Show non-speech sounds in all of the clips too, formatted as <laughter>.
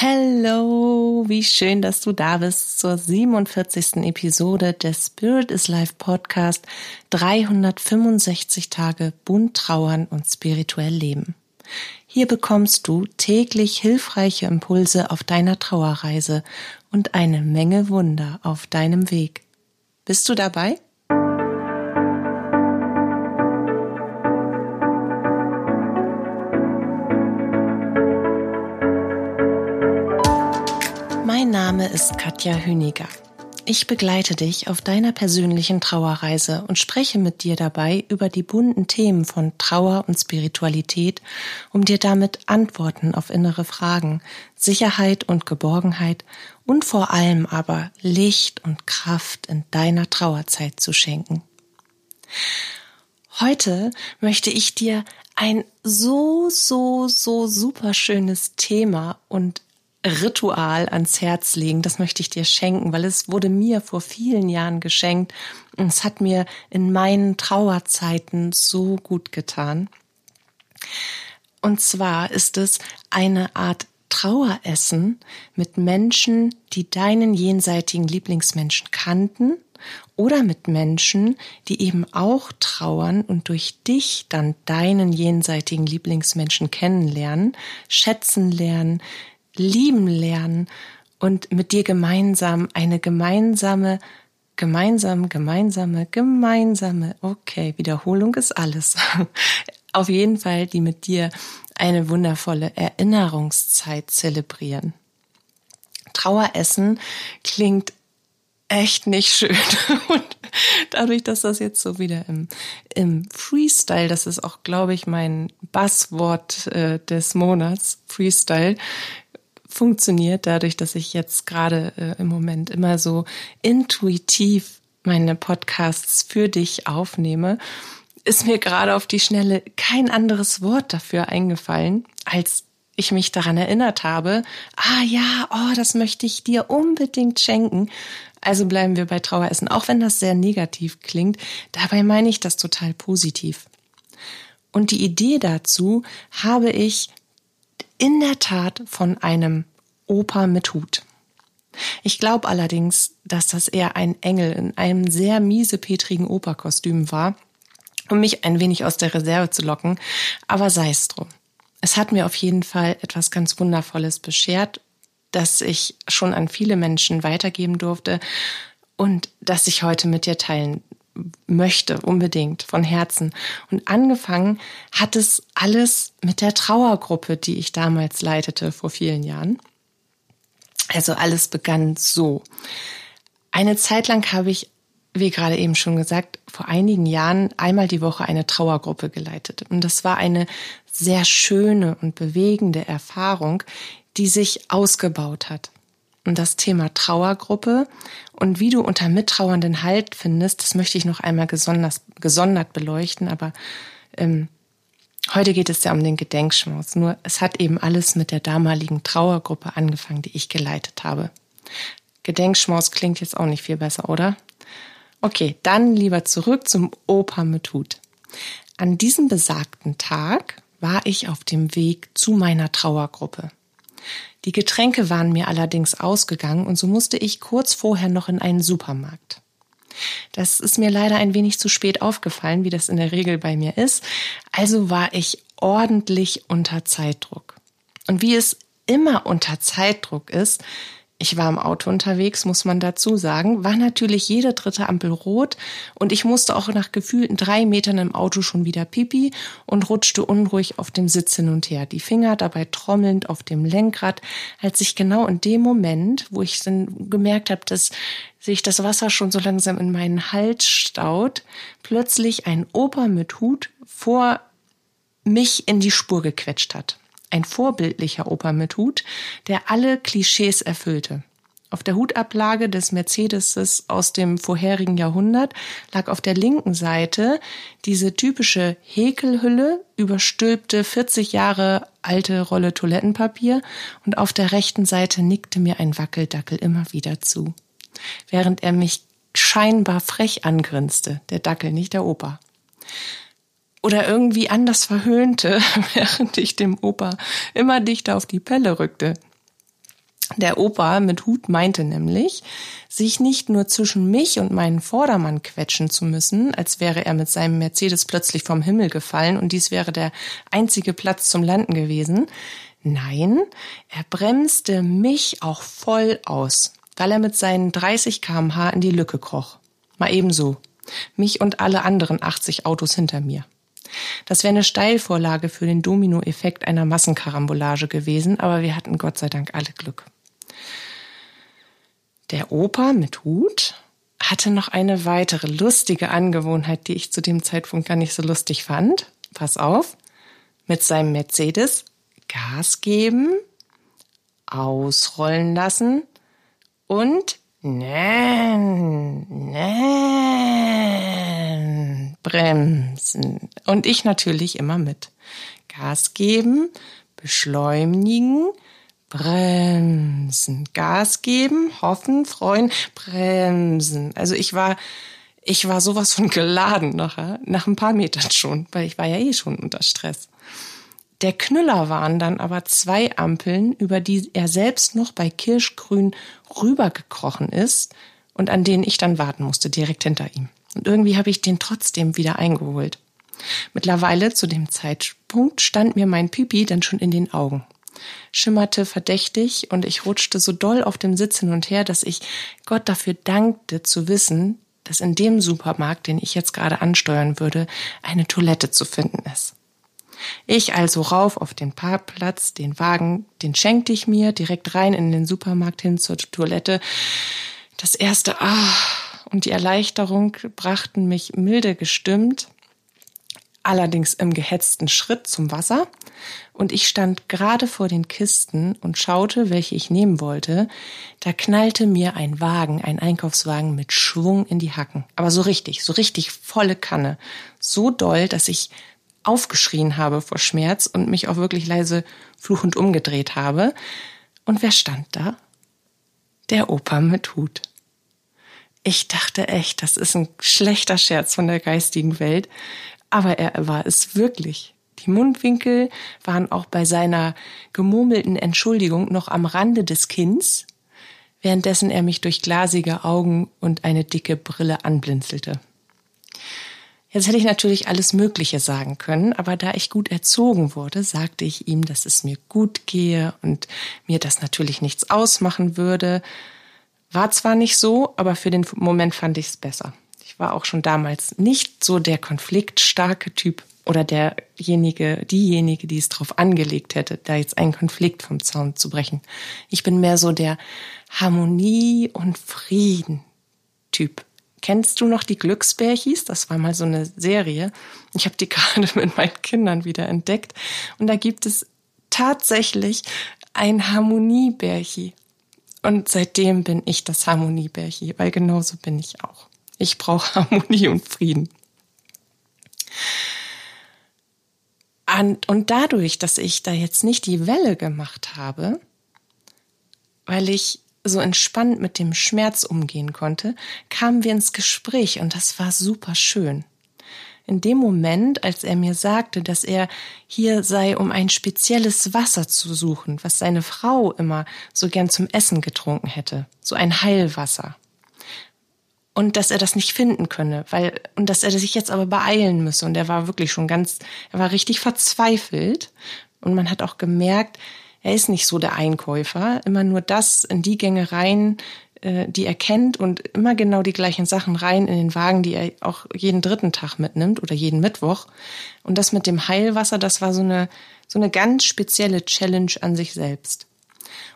Hello, wie schön, dass du da bist zur 47. Episode des Spirit is Life Podcast 365 Tage bunt trauern und spirituell leben. Hier bekommst du täglich hilfreiche Impulse auf deiner Trauerreise und eine Menge Wunder auf deinem Weg. Bist du dabei? Mein Name ist Katja Hüniger. Ich begleite dich auf deiner persönlichen Trauerreise und spreche mit dir dabei über die bunten Themen von Trauer und Spiritualität, um dir damit Antworten auf innere Fragen, Sicherheit und Geborgenheit und vor allem aber Licht und Kraft in deiner Trauerzeit zu schenken. Heute möchte ich dir ein so, so, so super schönes Thema und Ritual ans Herz legen. Das möchte ich dir schenken, weil es wurde mir vor vielen Jahren geschenkt und es hat mir in meinen Trauerzeiten so gut getan. Und zwar ist es eine Art Traueressen mit Menschen, die deinen jenseitigen Lieblingsmenschen kannten oder mit Menschen, die eben auch trauern und durch dich dann deinen jenseitigen Lieblingsmenschen kennenlernen, schätzen lernen, lieben lernen und mit dir gemeinsam eine gemeinsame, gemeinsam, gemeinsame, gemeinsame, okay, Wiederholung ist alles. <laughs> Auf jeden Fall, die mit dir eine wundervolle Erinnerungszeit zelebrieren. Traueressen klingt echt nicht schön. <laughs> Und dadurch, dass das jetzt so wieder im, im Freestyle, das ist auch, glaube ich, mein Buzzword äh, des Monats, Freestyle, funktioniert, dadurch, dass ich jetzt gerade äh, im Moment immer so intuitiv meine Podcasts für dich aufnehme, ist mir gerade auf die Schnelle kein anderes Wort dafür eingefallen, als ich mich daran erinnert habe, ah ja, oh, das möchte ich dir unbedingt schenken. Also bleiben wir bei Traueressen, auch wenn das sehr negativ klingt. Dabei meine ich das total positiv. Und die Idee dazu habe ich in der Tat von einem Opa mit Hut. Ich glaube allerdings, dass das eher ein Engel in einem sehr miesepetrigen Operkostüm war, um mich ein wenig aus der Reserve zu locken, aber sei es drum. Es hat mir auf jeden Fall etwas ganz Wundervolles beschert, das ich schon an viele Menschen weitergeben durfte und das ich heute mit dir teilen möchte, unbedingt, von Herzen. Und angefangen hat es alles mit der Trauergruppe, die ich damals leitete vor vielen Jahren. Also alles begann so. Eine Zeit lang habe ich, wie gerade eben schon gesagt, vor einigen Jahren einmal die Woche eine Trauergruppe geleitet. Und das war eine sehr schöne und bewegende Erfahrung, die sich ausgebaut hat. Und das Thema Trauergruppe und wie du unter Mittrauernden Halt findest, das möchte ich noch einmal gesondert, gesondert beleuchten. Aber ähm, heute geht es ja um den Gedenkschmaus. Nur es hat eben alles mit der damaligen Trauergruppe angefangen, die ich geleitet habe. Gedenkschmaus klingt jetzt auch nicht viel besser, oder? Okay, dann lieber zurück zum Opa mit Hut. An diesem besagten Tag war ich auf dem Weg zu meiner Trauergruppe. Die Getränke waren mir allerdings ausgegangen und so musste ich kurz vorher noch in einen Supermarkt. Das ist mir leider ein wenig zu spät aufgefallen, wie das in der Regel bei mir ist. Also war ich ordentlich unter Zeitdruck. Und wie es immer unter Zeitdruck ist, ich war im Auto unterwegs, muss man dazu sagen, war natürlich jede dritte Ampel rot. Und ich musste auch nach gefühlten drei Metern im Auto schon wieder pipi und rutschte unruhig auf dem Sitz hin und her, die Finger dabei trommelnd auf dem Lenkrad, als ich genau in dem Moment, wo ich dann gemerkt habe, dass sich das Wasser schon so langsam in meinen Hals staut, plötzlich ein Opa mit Hut vor mich in die Spur gequetscht hat ein vorbildlicher Opa mit Hut, der alle Klischees erfüllte. Auf der Hutablage des Mercedeses aus dem vorherigen Jahrhundert lag auf der linken Seite diese typische Häkelhülle, überstülpte 40 Jahre alte Rolle Toilettenpapier und auf der rechten Seite nickte mir ein Wackeldackel immer wieder zu, während er mich scheinbar frech angrinste, der Dackel, nicht der Opa oder irgendwie anders verhöhnte, <laughs> während ich dem Opa immer dichter auf die Pelle rückte. Der Opa mit Hut meinte nämlich, sich nicht nur zwischen mich und meinen Vordermann quetschen zu müssen, als wäre er mit seinem Mercedes plötzlich vom Himmel gefallen und dies wäre der einzige Platz zum Landen gewesen. Nein, er bremste mich auch voll aus, weil er mit seinen 30 kmh in die Lücke kroch. Mal ebenso. Mich und alle anderen 80 Autos hinter mir. Das wäre eine Steilvorlage für den Dominoeffekt einer Massenkarambolage gewesen, aber wir hatten Gott sei Dank alle Glück. Der Opa mit Hut hatte noch eine weitere lustige Angewohnheit, die ich zu dem Zeitpunkt gar nicht so lustig fand. Pass auf. Mit seinem Mercedes Gas geben, ausrollen lassen und nein, nein, bremsen. Und ich natürlich immer mit. Gas geben, beschleunigen, bremsen, Gas geben, hoffen, freuen, bremsen. Also ich war, ich war sowas von geladen nachher, nach ein paar Metern schon, weil ich war ja eh schon unter Stress. Der Knüller waren dann aber zwei Ampeln, über die er selbst noch bei Kirschgrün rübergekrochen ist und an denen ich dann warten musste, direkt hinter ihm. Und irgendwie habe ich den trotzdem wieder eingeholt. Mittlerweile zu dem Zeitpunkt stand mir mein Pipi dann schon in den Augen schimmerte verdächtig und ich rutschte so doll auf dem Sitz hin und her, dass ich Gott dafür dankte zu wissen, dass in dem Supermarkt, den ich jetzt gerade ansteuern würde, eine Toilette zu finden ist. Ich also rauf auf den Parkplatz, den Wagen, den schenkte ich mir, direkt rein in den Supermarkt hin zur Toilette. Das erste Ah und die Erleichterung brachten mich milde gestimmt allerdings im gehetzten Schritt zum Wasser, und ich stand gerade vor den Kisten und schaute, welche ich nehmen wollte, da knallte mir ein Wagen, ein Einkaufswagen mit Schwung in die Hacken. Aber so richtig, so richtig volle Kanne. So doll, dass ich aufgeschrien habe vor Schmerz und mich auch wirklich leise fluchend umgedreht habe. Und wer stand da? Der Opa mit Hut. Ich dachte echt, das ist ein schlechter Scherz von der geistigen Welt, aber er war es wirklich. Die Mundwinkel waren auch bei seiner gemurmelten Entschuldigung noch am Rande des Kinns, währenddessen er mich durch glasige Augen und eine dicke Brille anblinzelte. Jetzt hätte ich natürlich alles Mögliche sagen können, aber da ich gut erzogen wurde, sagte ich ihm, dass es mir gut gehe und mir das natürlich nichts ausmachen würde. War zwar nicht so, aber für den Moment fand ich es besser war auch schon damals nicht so der konfliktstarke Typ oder derjenige, diejenige, die es drauf angelegt hätte, da jetzt einen Konflikt vom Zaun zu brechen. Ich bin mehr so der Harmonie und Frieden Typ. Kennst du noch die Glücksbärchis? Das war mal so eine Serie. Ich habe die <laughs> gerade mit meinen Kindern wieder entdeckt. Und da gibt es tatsächlich ein Harmoniebärchi. Und seitdem bin ich das Harmoniebärchi, weil genauso bin ich auch. Ich brauche <laughs> Harmonie und Frieden. Und dadurch, dass ich da jetzt nicht die Welle gemacht habe, weil ich so entspannt mit dem Schmerz umgehen konnte, kamen wir ins Gespräch und das war super schön. In dem Moment, als er mir sagte, dass er hier sei, um ein spezielles Wasser zu suchen, was seine Frau immer so gern zum Essen getrunken hätte, so ein Heilwasser. Und dass er das nicht finden könne, weil und dass er sich jetzt aber beeilen müsse. Und er war wirklich schon ganz, er war richtig verzweifelt. Und man hat auch gemerkt, er ist nicht so der Einkäufer, immer nur das in die Gänge rein, die er kennt und immer genau die gleichen Sachen rein in den Wagen, die er auch jeden dritten Tag mitnimmt oder jeden Mittwoch. Und das mit dem Heilwasser, das war so eine so eine ganz spezielle Challenge an sich selbst.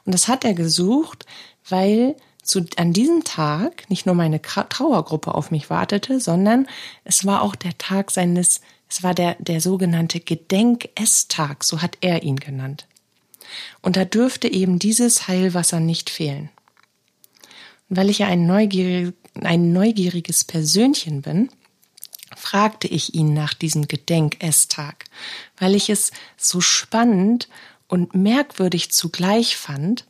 Und das hat er gesucht, weil zu, an diesem Tag nicht nur meine Trauergruppe auf mich wartete, sondern es war auch der Tag seines, es war der, der sogenannte Gedenk-Esstag, so hat er ihn genannt. Und da dürfte eben dieses Heilwasser nicht fehlen. Weil ich ja ein, neugierig, ein neugieriges Persönchen bin, fragte ich ihn nach diesem Gedenk-Esstag, weil ich es so spannend und merkwürdig zugleich fand.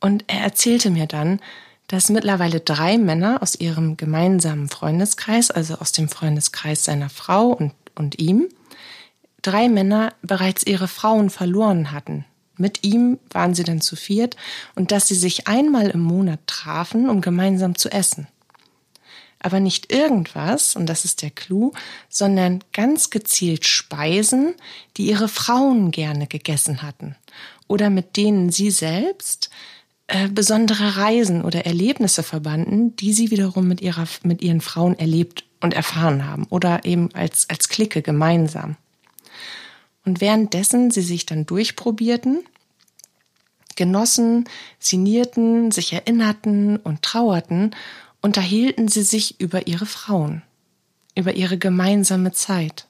Und er erzählte mir dann, dass mittlerweile drei Männer aus ihrem gemeinsamen Freundeskreis, also aus dem Freundeskreis seiner Frau und, und ihm, drei Männer bereits ihre Frauen verloren hatten Mit ihm waren sie dann zu viert und dass sie sich einmal im Monat trafen, um gemeinsam zu essen. Aber nicht irgendwas, und das ist der Clou, sondern ganz gezielt Speisen, die ihre Frauen gerne gegessen hatten oder mit denen sie selbst äh, besondere Reisen oder Erlebnisse verbanden, die sie wiederum mit ihrer, mit ihren Frauen erlebt und erfahren haben oder eben als, als Clique gemeinsam. Und währenddessen sie sich dann durchprobierten, genossen, sinnierten, sich erinnerten und trauerten, unterhielten sie sich über ihre Frauen, über ihre gemeinsame Zeit,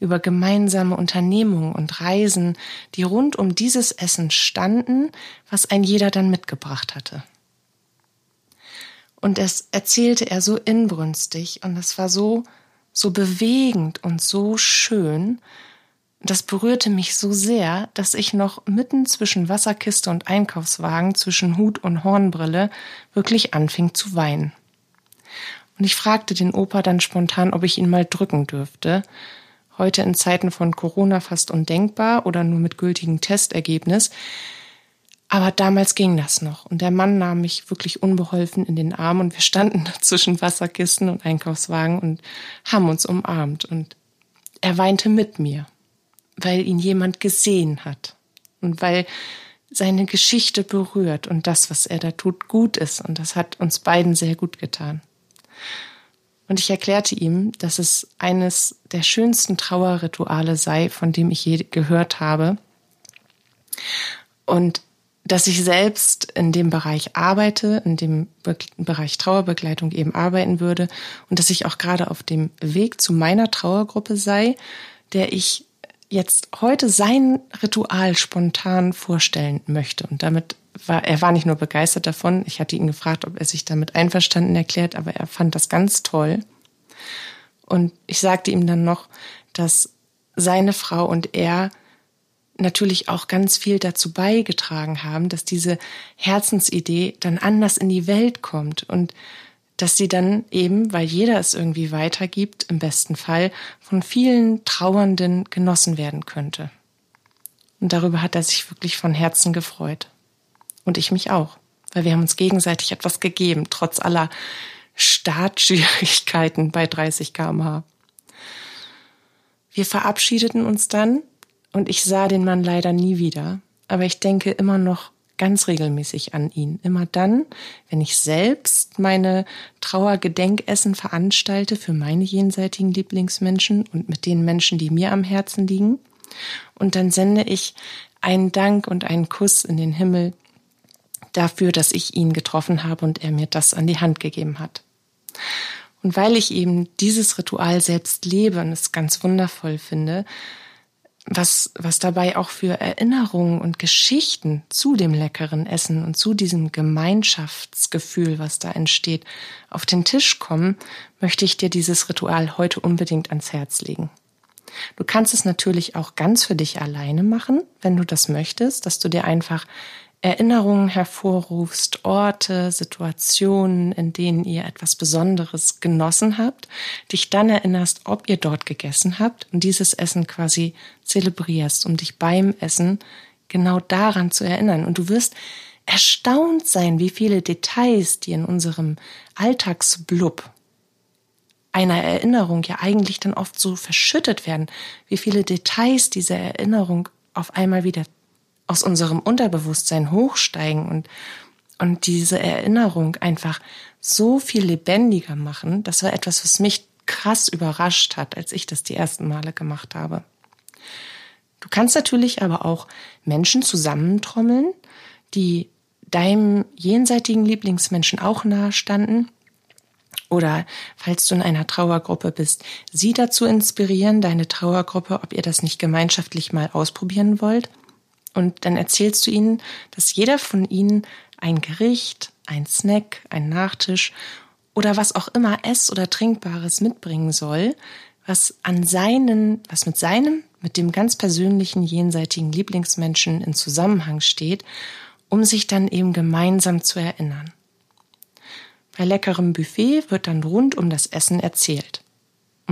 über gemeinsame Unternehmungen und Reisen, die rund um dieses Essen standen, was ein jeder dann mitgebracht hatte. Und es erzählte er so inbrünstig und es war so, so bewegend und so schön, das berührte mich so sehr, dass ich noch mitten zwischen Wasserkiste und Einkaufswagen, zwischen Hut und Hornbrille, wirklich anfing zu weinen. Und ich fragte den Opa dann spontan, ob ich ihn mal drücken dürfte. Heute in Zeiten von Corona fast undenkbar oder nur mit gültigem Testergebnis. Aber damals ging das noch. Und der Mann nahm mich wirklich unbeholfen in den Arm und wir standen <laughs> zwischen Wasserkisten und Einkaufswagen und haben uns umarmt. Und er weinte mit mir weil ihn jemand gesehen hat und weil seine Geschichte berührt und das, was er da tut, gut ist. Und das hat uns beiden sehr gut getan. Und ich erklärte ihm, dass es eines der schönsten Trauerrituale sei, von dem ich je gehört habe. Und dass ich selbst in dem Bereich arbeite, in dem Be Bereich Trauerbegleitung eben arbeiten würde und dass ich auch gerade auf dem Weg zu meiner Trauergruppe sei, der ich jetzt heute sein Ritual spontan vorstellen möchte. Und damit war, er war nicht nur begeistert davon, ich hatte ihn gefragt, ob er sich damit einverstanden erklärt, aber er fand das ganz toll. Und ich sagte ihm dann noch, dass seine Frau und er natürlich auch ganz viel dazu beigetragen haben, dass diese Herzensidee dann anders in die Welt kommt und dass sie dann eben, weil jeder es irgendwie weitergibt, im besten Fall von vielen Trauernden genossen werden könnte. Und darüber hat er sich wirklich von Herzen gefreut. Und ich mich auch, weil wir haben uns gegenseitig etwas gegeben, trotz aller Startschwierigkeiten bei 30 kmh. Wir verabschiedeten uns dann und ich sah den Mann leider nie wieder, aber ich denke immer noch ganz regelmäßig an ihn. Immer dann, wenn ich selbst meine Trauergedenkessen veranstalte für meine jenseitigen Lieblingsmenschen und mit den Menschen, die mir am Herzen liegen. Und dann sende ich einen Dank und einen Kuss in den Himmel dafür, dass ich ihn getroffen habe und er mir das an die Hand gegeben hat. Und weil ich eben dieses Ritual selbst lebe und es ganz wundervoll finde, was, was dabei auch für Erinnerungen und Geschichten zu dem leckeren Essen und zu diesem Gemeinschaftsgefühl, was da entsteht, auf den Tisch kommen, möchte ich dir dieses Ritual heute unbedingt ans Herz legen. Du kannst es natürlich auch ganz für dich alleine machen, wenn du das möchtest, dass du dir einfach Erinnerungen hervorrufst, Orte, Situationen, in denen ihr etwas Besonderes genossen habt, dich dann erinnerst, ob ihr dort gegessen habt und dieses Essen quasi zelebrierst, um dich beim Essen genau daran zu erinnern. Und du wirst erstaunt sein, wie viele Details, die in unserem Alltagsblub einer Erinnerung ja eigentlich dann oft so verschüttet werden, wie viele Details diese Erinnerung auf einmal wieder aus unserem Unterbewusstsein hochsteigen und, und diese Erinnerung einfach so viel lebendiger machen. Das war etwas, was mich krass überrascht hat, als ich das die ersten Male gemacht habe. Du kannst natürlich aber auch Menschen zusammentrommeln, die deinem jenseitigen Lieblingsmenschen auch nahe standen. Oder falls du in einer Trauergruppe bist, sie dazu inspirieren, deine Trauergruppe, ob ihr das nicht gemeinschaftlich mal ausprobieren wollt. Und dann erzählst du ihnen, dass jeder von ihnen ein Gericht, ein Snack, ein Nachtisch oder was auch immer Ess- oder Trinkbares mitbringen soll, was an seinen, was mit seinem, mit dem ganz persönlichen jenseitigen Lieblingsmenschen in Zusammenhang steht, um sich dann eben gemeinsam zu erinnern. Bei leckerem Buffet wird dann rund um das Essen erzählt.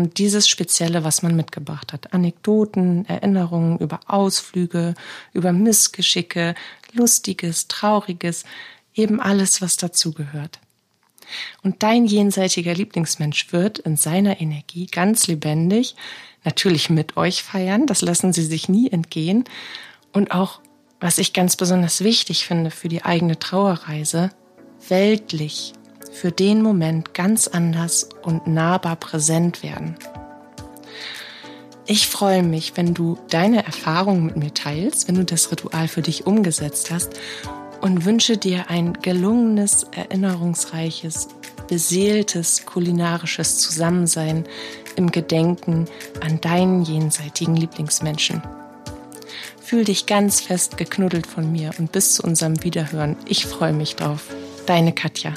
Um dieses Spezielle, was man mitgebracht hat. Anekdoten, Erinnerungen über Ausflüge, über Missgeschicke, Lustiges, Trauriges, eben alles, was dazugehört. Und dein jenseitiger Lieblingsmensch wird in seiner Energie ganz lebendig, natürlich mit euch feiern, das lassen sie sich nie entgehen. Und auch, was ich ganz besonders wichtig finde für die eigene Trauerreise, weltlich für den Moment ganz anders und nahbar präsent werden. Ich freue mich, wenn du deine Erfahrungen mit mir teilst, wenn du das Ritual für dich umgesetzt hast und wünsche dir ein gelungenes, erinnerungsreiches, beseeltes kulinarisches Zusammensein im Gedenken an deinen jenseitigen Lieblingsmenschen. Fühl dich ganz fest geknuddelt von mir und bis zu unserem Wiederhören. Ich freue mich drauf. Deine Katja.